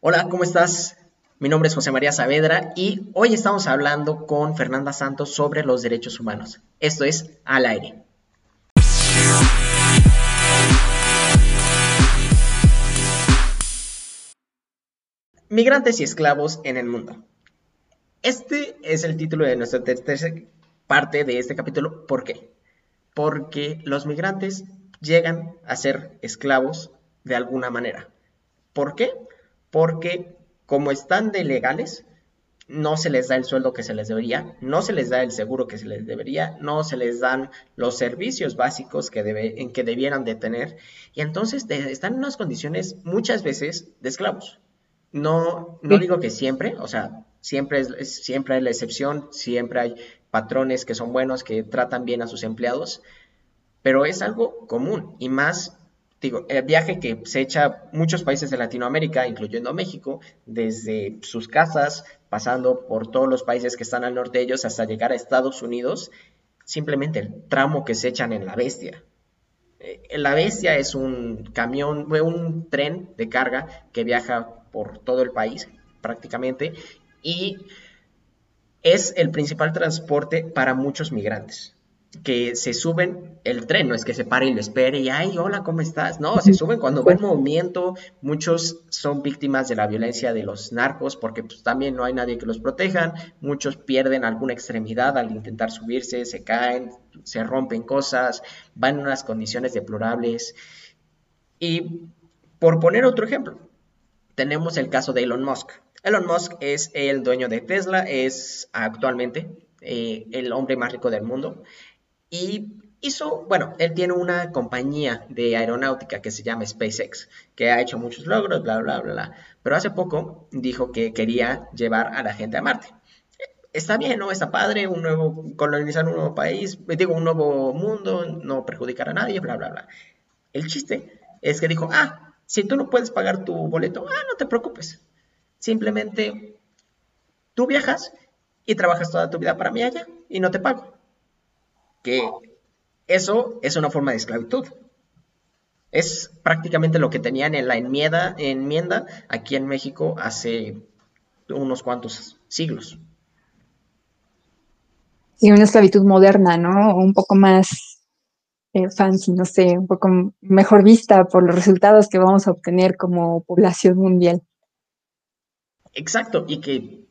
Hola, ¿cómo estás? Mi nombre es José María Saavedra y hoy estamos hablando con Fernanda Santos sobre los derechos humanos. Esto es Al aire. Migrantes y esclavos en el mundo. Este es el título de nuestra tercera parte de este capítulo. ¿Por qué? Porque los migrantes llegan a ser esclavos de alguna manera. ¿Por qué? Porque como están de legales, no se les da el sueldo que se les debería, no se les da el seguro que se les debería, no se les dan los servicios básicos que, debe, en que debieran de tener, y entonces están en unas condiciones muchas veces de esclavos. No, no digo que siempre, o sea, siempre, es, siempre hay la excepción, siempre hay patrones que son buenos, que tratan bien a sus empleados, pero es algo común y más, digo, el viaje que se echa muchos países de Latinoamérica, incluyendo México, desde sus casas, pasando por todos los países que están al norte de ellos hasta llegar a Estados Unidos, simplemente el tramo que se echan en la bestia. Eh, la bestia es un camión, un tren de carga que viaja por todo el país prácticamente y es el principal transporte para muchos migrantes que se suben el tren, no es que se pare y lo espere y, ay, hola, ¿cómo estás? No, se suben cuando ven movimiento, muchos son víctimas de la violencia de los narcos porque pues, también no hay nadie que los protejan, muchos pierden alguna extremidad al intentar subirse, se caen, se rompen cosas, van en unas condiciones deplorables. Y por poner otro ejemplo, tenemos el caso de Elon Musk. Elon Musk es el dueño de Tesla, es actualmente eh, el hombre más rico del mundo y hizo, bueno, él tiene una compañía de aeronáutica que se llama SpaceX, que ha hecho muchos logros, bla, bla, bla, bla. Pero hace poco dijo que quería llevar a la gente a Marte. Está bien, ¿no? Está padre, un nuevo, colonizar un nuevo país, digo, un nuevo mundo, no perjudicar a nadie, bla, bla, bla. El chiste es que dijo, ah, si tú no puedes pagar tu boleto, ah, no te preocupes. Simplemente tú viajas y trabajas toda tu vida para mí allá y no te pago. Que eso es una forma de esclavitud. Es prácticamente lo que tenían en la enmienda, enmienda aquí en México hace unos cuantos siglos. Y una esclavitud moderna, ¿no? Un poco más eh, fancy, no sé, un poco mejor vista por los resultados que vamos a obtener como población mundial. Exacto, y que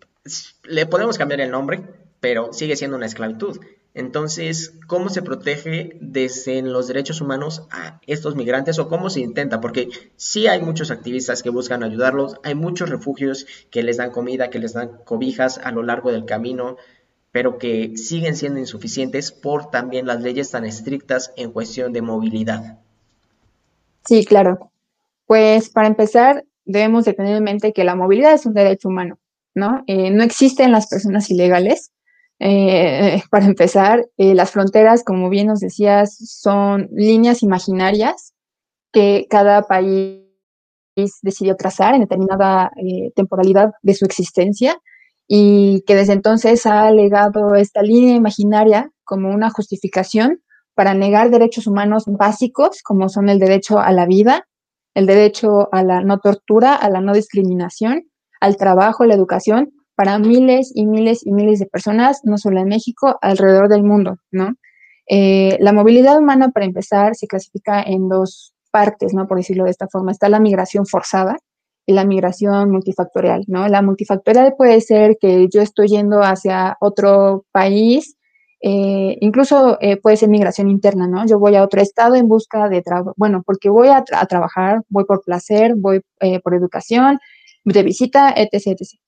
le podemos cambiar el nombre, pero sigue siendo una esclavitud. Entonces, ¿cómo se protege desde los derechos humanos a estos migrantes o cómo se intenta? Porque sí hay muchos activistas que buscan ayudarlos, hay muchos refugios que les dan comida, que les dan cobijas a lo largo del camino, pero que siguen siendo insuficientes por también las leyes tan estrictas en cuestión de movilidad. Sí, claro. Pues para empezar, debemos de tener en mente que la movilidad es un derecho humano, ¿no? Eh, no existen las personas ilegales. Eh, para empezar, eh, las fronteras, como bien nos decías, son líneas imaginarias que cada país decidió trazar en determinada temporalidad de su existencia y que desde entonces ha alegado esta línea imaginaria como una justificación para negar derechos humanos básicos como son el derecho a la vida, el derecho a la no tortura, a la no discriminación, al trabajo, a la educación para miles y miles y miles de personas, no solo en México, alrededor del mundo, ¿no? Eh, la movilidad humana, para empezar, se clasifica en dos partes, ¿no? Por decirlo de esta forma. Está la migración forzada, y la migración multifactorial, ¿no? La multifactorial puede ser que yo estoy yendo hacia otro país, eh, incluso eh, puede ser migración interna, ¿no? Yo voy a otro estado en busca de trabajo, bueno, porque voy a, trabajar, voy por placer, voy por educación, de visita, etc., etc.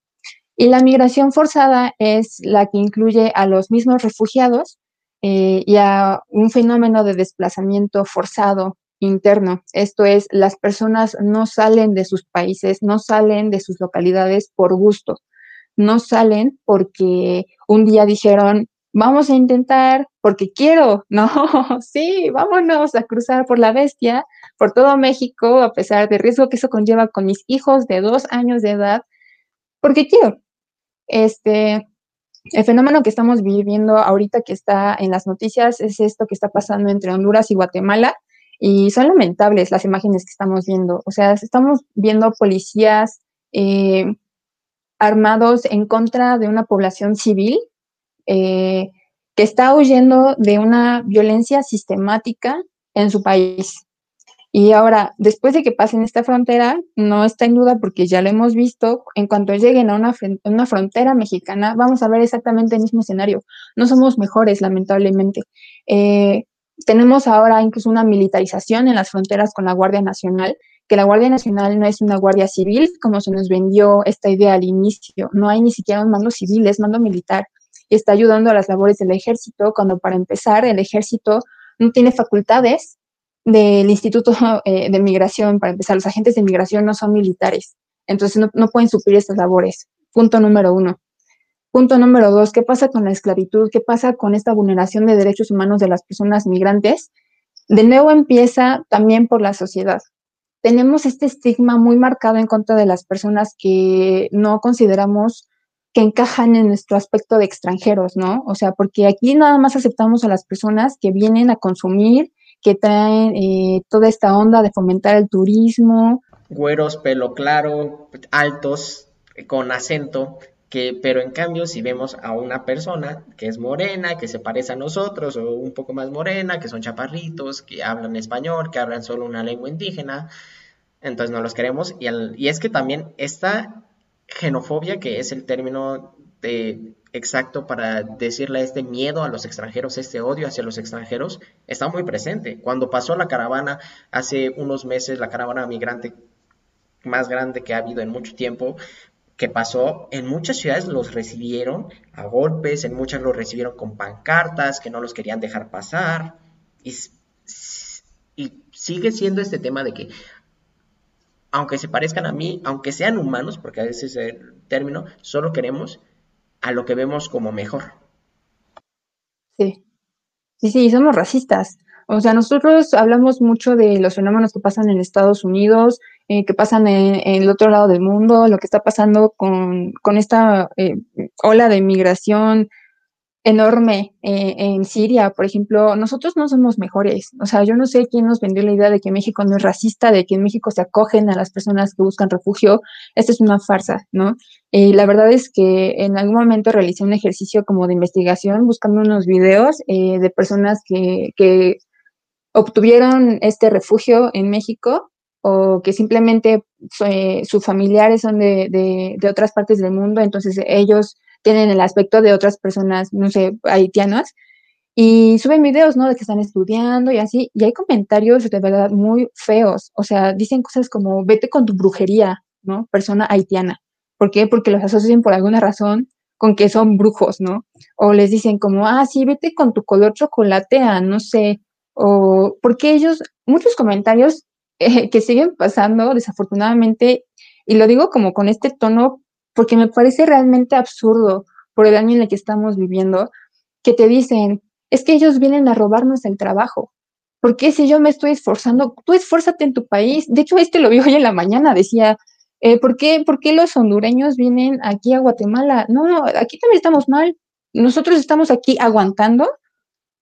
Y la migración forzada es la que incluye a los mismos refugiados y a un fenómeno de desplazamiento forzado interno. Esto es, las personas no salen de sus países, no salen de sus localidades por gusto, no salen porque un día dijeron, vamos a intentar porque quiero, no, sí, vámonos a cruzar por la bestia, por todo México, a pesar del riesgo que eso conlleva con mis hijos de dos años de edad, porque quiero. Este, el fenómeno que estamos viviendo ahorita que está en las noticias es esto que está pasando entre Honduras y Guatemala, y son lamentables las imágenes que estamos viendo. O sea, estamos viendo policías eh, armados en contra de una población civil eh, que está huyendo de una violencia sistemática en su país. Y ahora, después de que pasen esta frontera, no está en duda porque ya lo hemos visto, en cuanto lleguen a una, una, frontera mexicana, vamos a ver exactamente el mismo escenario. No somos mejores, lamentablemente. Eh, tenemos ahora incluso una militarización en las fronteras con la Guardia Nacional, que la Guardia Nacional no es una guardia civil, como se nos vendió esta idea al inicio. No hay ni siquiera un mando civil, es mando militar. Y está ayudando a las labores del ejército, cuando para empezar el ejército no tiene facultades del Instituto eh, de Migración, para empezar, los agentes de migración no son militares, entonces no, pueden suplir estas labores. Punto número uno. Punto número dos, ¿qué pasa con la esclavitud? ¿Qué pasa con esta vulneración de derechos humanos de las personas migrantes? De nuevo empieza también por la sociedad. Tenemos este estigma muy marcado en contra de las personas que no consideramos que encajan en nuestro aspecto de extranjeros, ¿no? O sea, porque aquí nada más aceptamos a las personas que vienen a consumir que traen eh, toda esta onda de fomentar el turismo. Güeros, pelo claro, altos, con acento, que, pero en cambio si vemos a una persona que es morena, que se parece a nosotros, o un poco más morena, que son chaparritos, que hablan español, que hablan solo una lengua indígena, entonces no los queremos. Y, y es que también esta xenofobia, que es el término de exacto para decirle este miedo a los extranjeros, este odio hacia los extranjeros, está muy presente. Cuando pasó la caravana hace unos meses, la caravana migrante más grande que ha habido en mucho tiempo, que pasó, en muchas ciudades los recibieron a golpes, en muchas los recibieron con pancartas, que no los querían dejar pasar, y, sigue siendo este tema de que aunque se parezcan a mí, aunque sean humanos, porque a veces es el término, solo queremos a lo que vemos como mejor. Sí, sí, sí, somos racistas. O sea, nosotros hablamos mucho de los fenómenos que pasan en Estados Unidos, eh, que pasan en, el otro lado del mundo, lo que está pasando con, con esta eh, ola de migración enorme eh, en Siria, por ejemplo, nosotros no somos mejores. O sea, yo no sé quién nos vendió la idea de que México no es racista, de que en México se acogen a las personas que buscan refugio. Esta es una farsa, ¿no? Y la verdad es que en algún momento realicé un ejercicio como de investigación buscando unos videos eh, de personas que, que obtuvieron este refugio en México o que simplemente eh, sus familiares son de otras partes del mundo, entonces ellos tienen el aspecto de otras personas, no sé, haitianas, y suben videos, ¿no? De que están estudiando y así, y hay comentarios de verdad muy feos, o sea, dicen cosas como, vete con tu brujería, ¿no? Persona haitiana. ¿Por qué? Porque los asocian por alguna razón con que son brujos, ¿no? O les dicen como, ah, sí, vete con tu color chocolatea, no sé, o porque ellos, muchos comentarios eh, que siguen pasando, desafortunadamente, y lo digo como con este tono porque me parece realmente absurdo por el año en el que estamos viviendo, que te dicen, es que ellos vienen a robarnos el trabajo. ¿Por qué si yo me estoy esforzando? Tú esfuérzate en tu país. De hecho, este lo vi hoy en la mañana, decía, eh, ¿por, qué, ¿por qué los hondureños vienen aquí a Guatemala? No, no, aquí también estamos mal. Nosotros estamos aquí aguantando.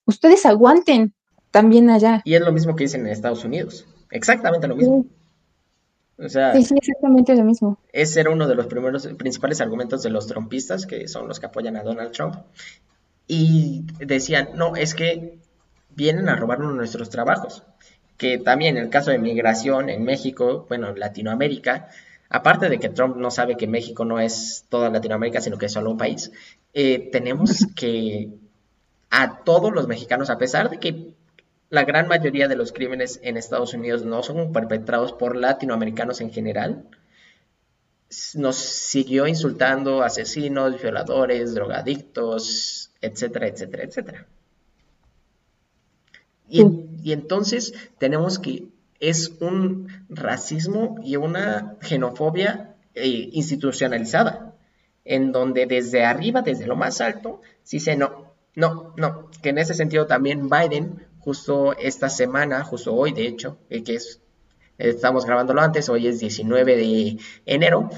Ustedes aguanten también allá. Y es lo mismo que dicen en Estados Unidos. Exactamente lo mismo. O sea, sí, sí, exactamente lo mismo. Ese era uno de los primeros, principales argumentos de los trompistas, que son los que apoyan a Donald Trump. Y decían, no, es que vienen a robarnos nuestros trabajos. Que también en el caso de migración en México, bueno, en Latinoamérica, aparte de que Trump no sabe que México no es toda Latinoamérica, sino que es solo un país, eh, tenemos que a todos los mexicanos, a pesar de que la gran mayoría de los crímenes en Estados Unidos no son perpetrados por latinoamericanos en general. Nos siguió insultando asesinos, violadores, drogadictos, etcétera, etcétera, etcétera. Y, entonces tenemos que es un racismo y una xenofobia eh, institucionalizada, en donde desde arriba, desde lo más alto, se dice no, no, no, que en ese sentido también Biden justo esta semana, justo hoy de hecho, eh, que es, estamos grabándolo antes, hoy es 19 de enero,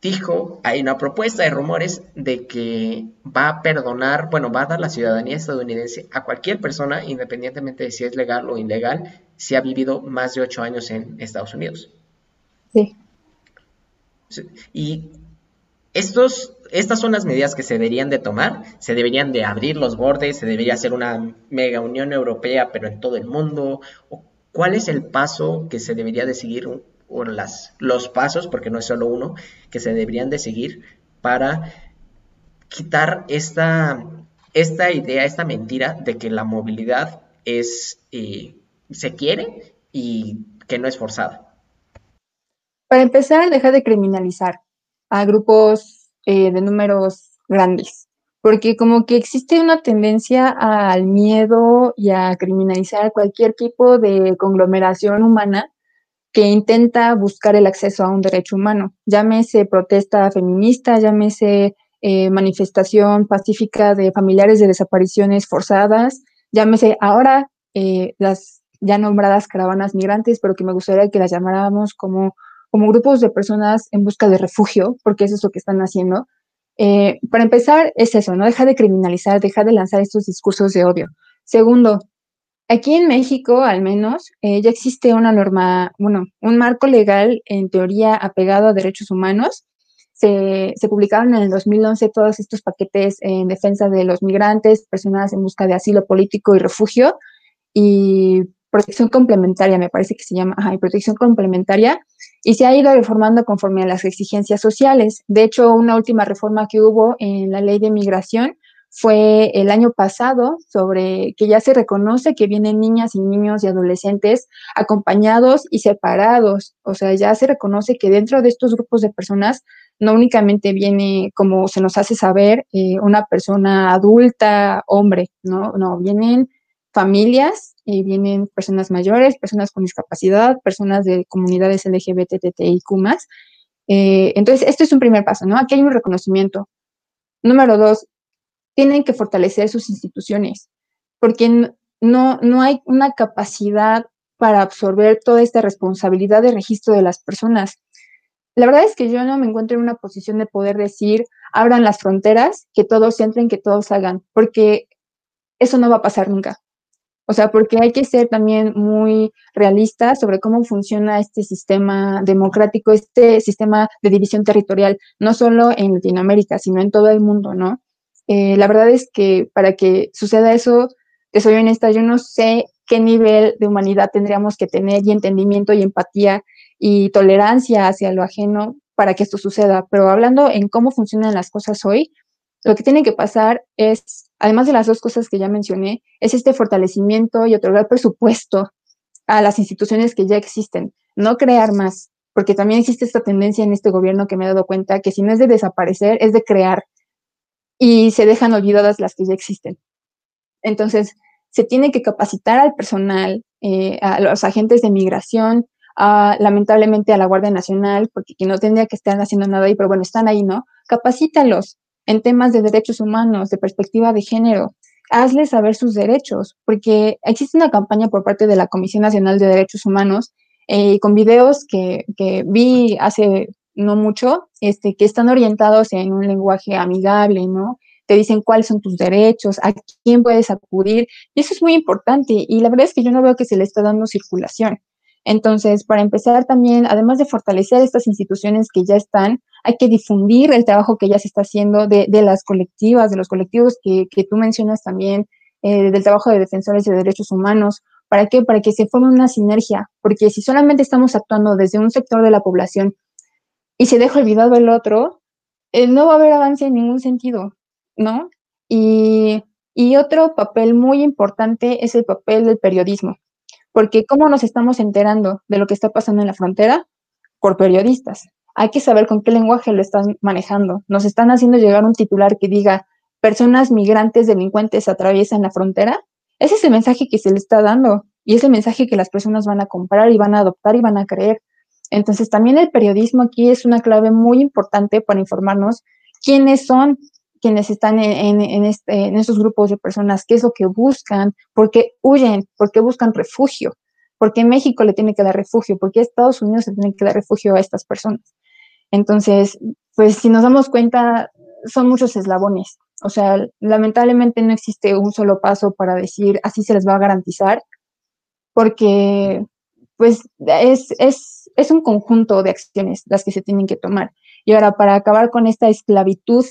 dijo, hay una propuesta de rumores de que va a perdonar, bueno, va a dar la ciudadanía estadounidense a cualquier persona, independientemente de si es legal o ilegal, si ha vivido más de ocho años en Estados Unidos. Sí. Y estos, estas son las medidas que se deberían de tomar, se deberían de abrir los bordes, se debería hacer una mega Unión Europea, pero en todo el mundo. ¿Cuál es el paso que se debería de seguir, o las, los pasos, porque no es solo uno, que se deberían de seguir para quitar esta, idea, esta mentira de que la movilidad es, eh, se quiere y que no es forzada? Para empezar, dejar de criminalizar a grupos eh, de números grandes, porque como que existe una tendencia al miedo y a criminalizar cualquier tipo de conglomeración humana que intenta buscar el acceso a un derecho humano, llámese protesta feminista, llámese eh, manifestación pacífica de familiares de desapariciones forzadas, llámese ahora eh, las ya nombradas caravanas migrantes, pero que me gustaría que las llamáramos como, como grupos de personas en busca de refugio, porque eso es lo que están haciendo. Eh, para empezar, es eso, no deja de criminalizar, deja de lanzar estos discursos de odio. Segundo, aquí en México, al menos, eh, ya existe una norma, bueno, un marco legal en teoría apegado a derechos humanos. Se, se, publicaron en el 2011 todos estos paquetes en defensa de los migrantes, personas en busca de asilo político y refugio, y protección complementaria, me parece que se llama, ajá, y protección complementaria, y se ha ido reformando conforme a las exigencias sociales. De hecho, una última reforma que hubo en la ley de migración fue el año pasado sobre que ya se reconoce que vienen niñas y niños y adolescentes acompañados y separados. O sea, ya se reconoce que dentro de estos grupos de personas no únicamente viene, como se nos hace saber, eh, una persona adulta, hombre, ¿no? No, vienen familias, y vienen personas mayores, personas con discapacidad, personas de comunidades LGBTTIQ+. Eh, entonces, esto es un primer paso, ¿no? Aquí hay un reconocimiento. Número dos, tienen que fortalecer sus instituciones, porque no, no hay una capacidad para absorber toda esta responsabilidad de registro de las personas. La verdad es que yo no me encuentro en una posición de poder decir, abran las fronteras, que todos entren, que todos hagan, porque eso no va a pasar nunca. O sea, porque hay que ser también muy realistas sobre cómo funciona este sistema democrático, este sistema de división territorial, no solo en Latinoamérica, sino en todo el mundo, ¿no? Eh, la verdad es que para que suceda eso, te soy honesta, yo no sé qué nivel de humanidad tendríamos que tener y entendimiento y empatía y tolerancia hacia lo ajeno para que esto suceda. Pero hablando en cómo funcionan las cosas hoy, lo que tiene que pasar es, además de las dos cosas que ya mencioné, es este fortalecimiento y otorgar presupuesto a las instituciones que ya existen, no crear más, porque también existe esta tendencia en este gobierno que me he dado cuenta que si no es de desaparecer, es de crear y se dejan olvidadas las que ya existen. Entonces, se tiene que capacitar al personal, eh, a los agentes de migración, lamentablemente a la Guardia Nacional, porque no tendría que estar haciendo nada ahí, pero bueno, están ahí, ¿no? Capacítalos, en temas de derechos humanos, de perspectiva de género. Hazles saber sus derechos, porque existe una campaña por parte de la Comisión Nacional de Derechos Humanos eh, con videos que, que, vi hace no mucho, este, que están orientados en un lenguaje amigable, ¿no? Te dicen cuáles son tus derechos, a quién puedes acudir, y eso es muy importante, y la verdad es que yo no veo que se le está dando circulación. Entonces, para empezar también, además de fortalecer estas instituciones que ya están, hay que difundir el trabajo que ya se está haciendo de, las colectivas, de los colectivos que, tú mencionas también, eh, del trabajo de defensores de derechos humanos. ¿Para qué? Para que se forme una sinergia, porque si solamente estamos actuando desde un sector de la población y se deja olvidado el otro, eh, no va a haber avance en ningún sentido, ¿no? Y, y otro papel muy importante es el papel del periodismo, porque ¿cómo nos estamos enterando de lo que está pasando en la frontera? Por periodistas hay que saber con qué lenguaje lo están manejando. Nos están haciendo llegar un titular que diga, personas migrantes delincuentes atraviesan la frontera. Ese es el mensaje que se le está dando y es el mensaje que las personas van a comprar y van a adoptar y van a creer. Entonces, también el periodismo aquí es una clave muy importante para informarnos quiénes son quienes están en, en, este, en estos grupos de personas, qué es lo que buscan, por qué huyen, por qué buscan refugio, por qué México le tiene que dar refugio, por qué Estados Unidos le tiene que dar refugio a estas personas. Entonces, pues si nos damos cuenta, son muchos eslabones. O sea, lamentablemente no existe un solo paso para decir así se les va a garantizar, porque pues es, es, es un conjunto de acciones las que se tienen que tomar. Y ahora, para acabar con esta esclavitud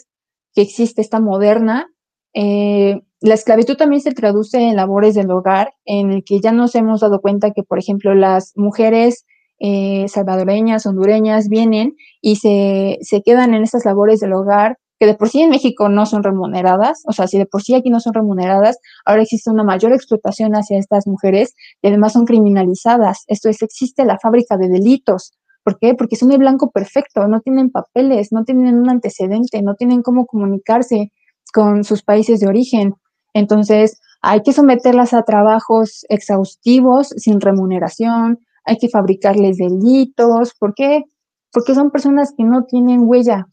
que existe, esta moderna, eh, la esclavitud también se traduce en labores del hogar, en el que ya nos hemos dado cuenta que, por ejemplo, las mujeres eh, salvadoreñas, hondureñas, vienen y se, se quedan en estas labores del hogar que de por sí en México no son remuneradas, o sea, si de por sí aquí no son remuneradas, ahora existe una mayor explotación hacia estas mujeres y además son criminalizadas. Esto es, existe la fábrica de delitos. ¿Por qué? Porque son el blanco perfecto, no tienen papeles, no tienen un antecedente, no tienen cómo comunicarse con sus países de origen. Entonces, hay que someterlas a trabajos exhaustivos, sin remuneración, hay que fabricarles delitos. ¿Por qué? Porque son personas que no tienen huella,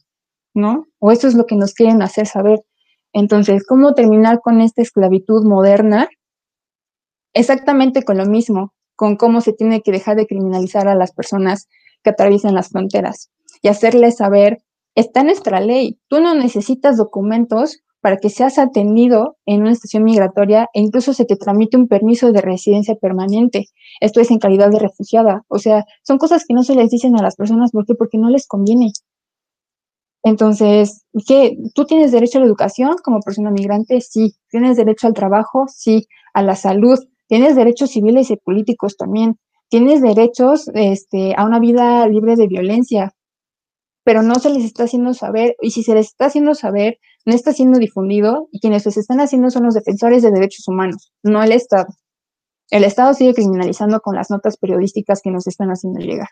¿no? O eso es lo que nos quieren hacer saber. Entonces, ¿cómo terminar con esta esclavitud moderna? Exactamente con lo mismo, con cómo se tiene que dejar de criminalizar a las personas que atraviesan las fronteras y hacerles saber, está nuestra ley, tú no necesitas documentos para que seas atendido en una estación migratoria e incluso se te tramite un permiso de residencia permanente. Esto es en calidad de refugiada. O sea, son cosas que no se les dicen a las personas. ¿Por qué? Porque no les conviene. Entonces, ¿qué? ¿Tú tienes derecho a la educación como persona migrante? Sí. ¿Tienes derecho al trabajo? Sí. ¿A la salud? ¿Tienes derechos civiles y políticos también? ¿Tienes derechos este, a una vida libre de violencia? pero no se les está haciendo saber, y si se les está haciendo saber, no está siendo difundido, y quienes les están haciendo son los defensores de derechos humanos, no el Estado. El Estado sigue criminalizando con las notas periodísticas que nos están haciendo llegar.